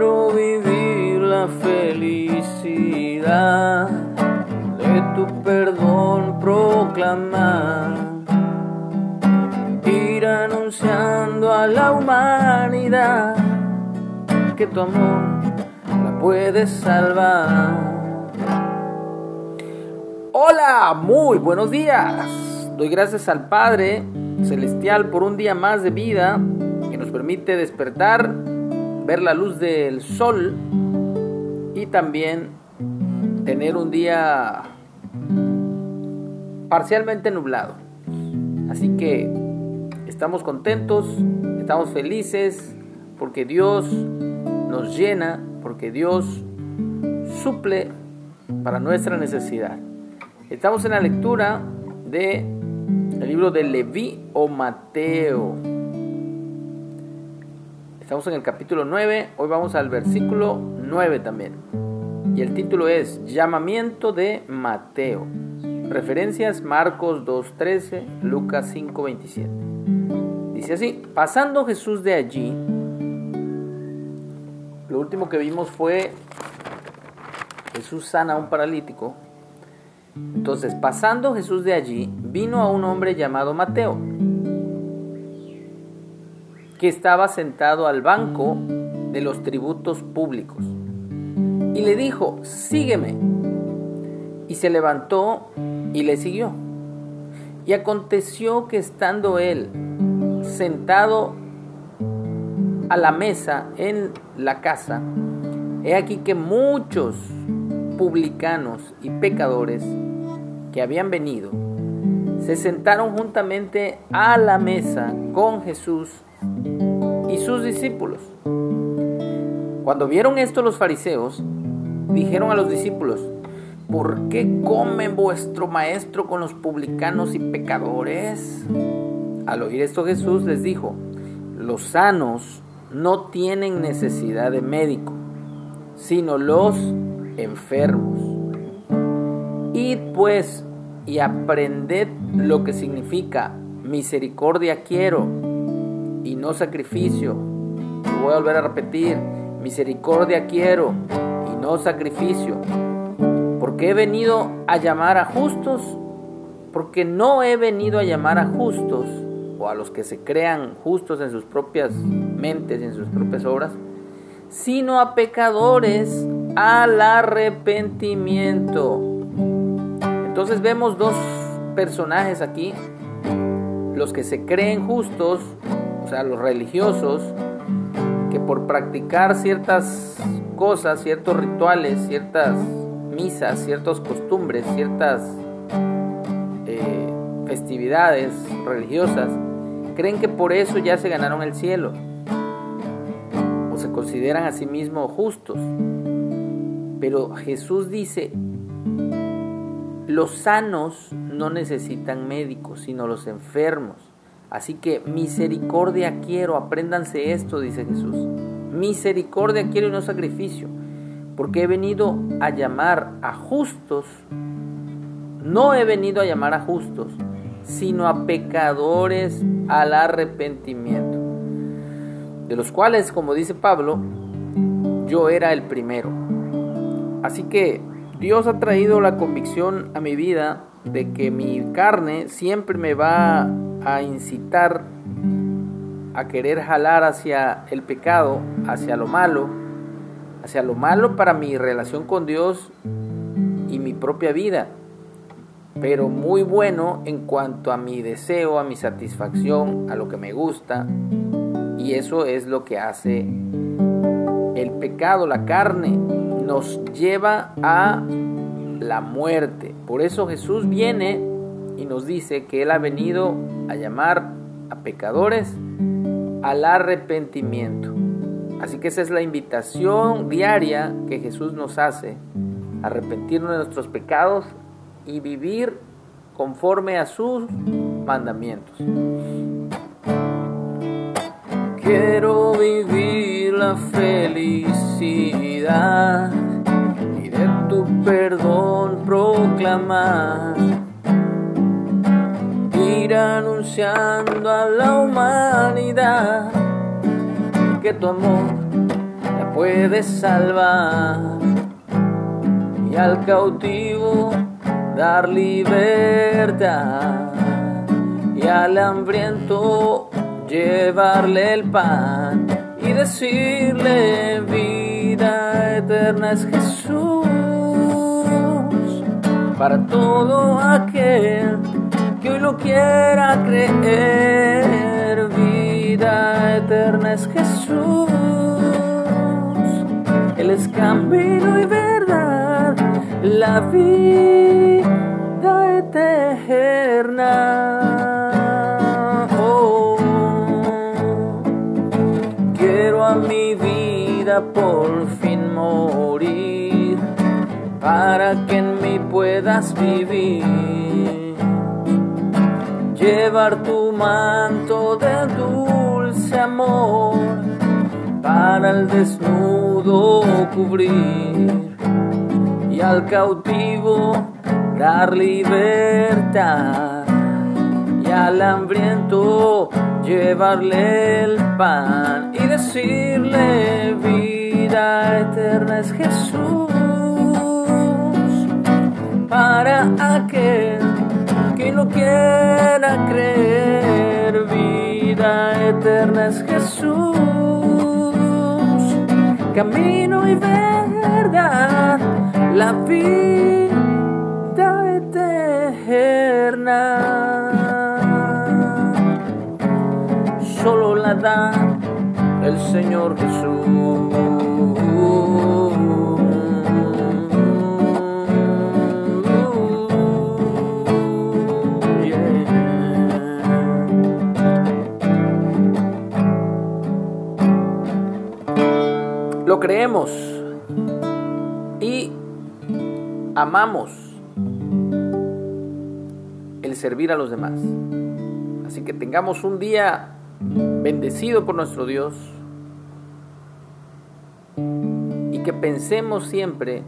Quiero vivir la felicidad de tu perdón proclamar. Ir anunciando a la humanidad que tu amor la puede salvar. Hola, muy buenos días. Doy gracias al Padre Celestial por un día más de vida que nos permite despertar, ver la luz del sol y también tener un día parcialmente nublado. Así que estamos contentos, estamos felices porque Dios nos llena, porque Dios suple para nuestra necesidad. Estamos en la lectura de el libro de Leví o Mateo. Estamos en el capítulo 9, hoy vamos al versículo 9 también. Y el título es Llamamiento de Mateo. Referencias Marcos 2.13, Lucas 5.27. Dice así, pasando Jesús de allí, lo último que vimos fue Jesús sana a un paralítico entonces, pasando Jesús de allí, vino a un hombre llamado Mateo, que estaba sentado al banco de los tributos públicos. Y le dijo, sígueme. Y se levantó y le siguió. Y aconteció que estando él sentado a la mesa en la casa, he aquí que muchos publicanos y pecadores que habían venido se sentaron juntamente a la mesa con Jesús sus discípulos. Cuando vieron esto los fariseos, dijeron a los discípulos, ¿por qué come vuestro maestro con los publicanos y pecadores? Al oír esto Jesús les dijo, los sanos no tienen necesidad de médico, sino los enfermos. Id pues y aprended lo que significa misericordia quiero y no sacrificio. voy a volver a repetir, misericordia quiero y no sacrificio. Porque he venido a llamar a justos, porque no he venido a llamar a justos o a los que se crean justos en sus propias mentes y en sus propias obras, sino a pecadores al arrepentimiento. Entonces vemos dos personajes aquí, los que se creen justos, sea, los religiosos, que por practicar ciertas cosas, ciertos rituales, ciertas misas, ciertas costumbres, ciertas eh, festividades religiosas, creen que por eso ya se ganaron el cielo, o se consideran a sí mismos justos. Pero Jesús dice, los sanos no necesitan médicos, sino los enfermos. Así que misericordia quiero, apréndanse esto, dice Jesús. Misericordia quiero y no sacrificio, porque he venido a llamar a justos, no he venido a llamar a justos, sino a pecadores al arrepentimiento, de los cuales, como dice Pablo, yo era el primero. Así que Dios ha traído la convicción a mi vida de que mi carne siempre me va a incitar a querer jalar hacia el pecado, hacia lo malo, hacia lo malo para mi relación con Dios y mi propia vida, pero muy bueno en cuanto a mi deseo, a mi satisfacción, a lo que me gusta, y eso es lo que hace el pecado, la carne, nos lleva a la muerte. Por eso Jesús viene y nos dice que Él ha venido a llamar a pecadores al arrepentimiento. Así que esa es la invitación diaria que Jesús nos hace, arrepentirnos de nuestros pecados y vivir conforme a sus mandamientos. Quiero vivir la felicidad y de tu perdón proclamar. Anunciando a la humanidad que tu amor la puede salvar y al cautivo dar libertad y al hambriento llevarle el pan y decirle vida eterna es Jesús para todo aquel que hoy lo quiera creer. Vida eterna es Jesús. Él es camino y verdad. La vida eterna. Mi vida por fin morir, para que en mí puedas vivir. Llevar tu manto de dulce amor, para el desnudo cubrir, y al cautivo dar libertad, y al hambriento llevarle el pan y decirle vida eterna es Jesús para aquel que no quiera creer vida eterna es Jesús camino y verdad la vida eterna solo la da el Señor Jesús. Lo creemos y amamos el servir a los demás. Así que tengamos un día bendecido por nuestro Dios y que pensemos siempre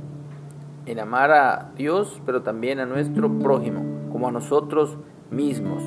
en amar a Dios, pero también a nuestro prójimo, como a nosotros mismos.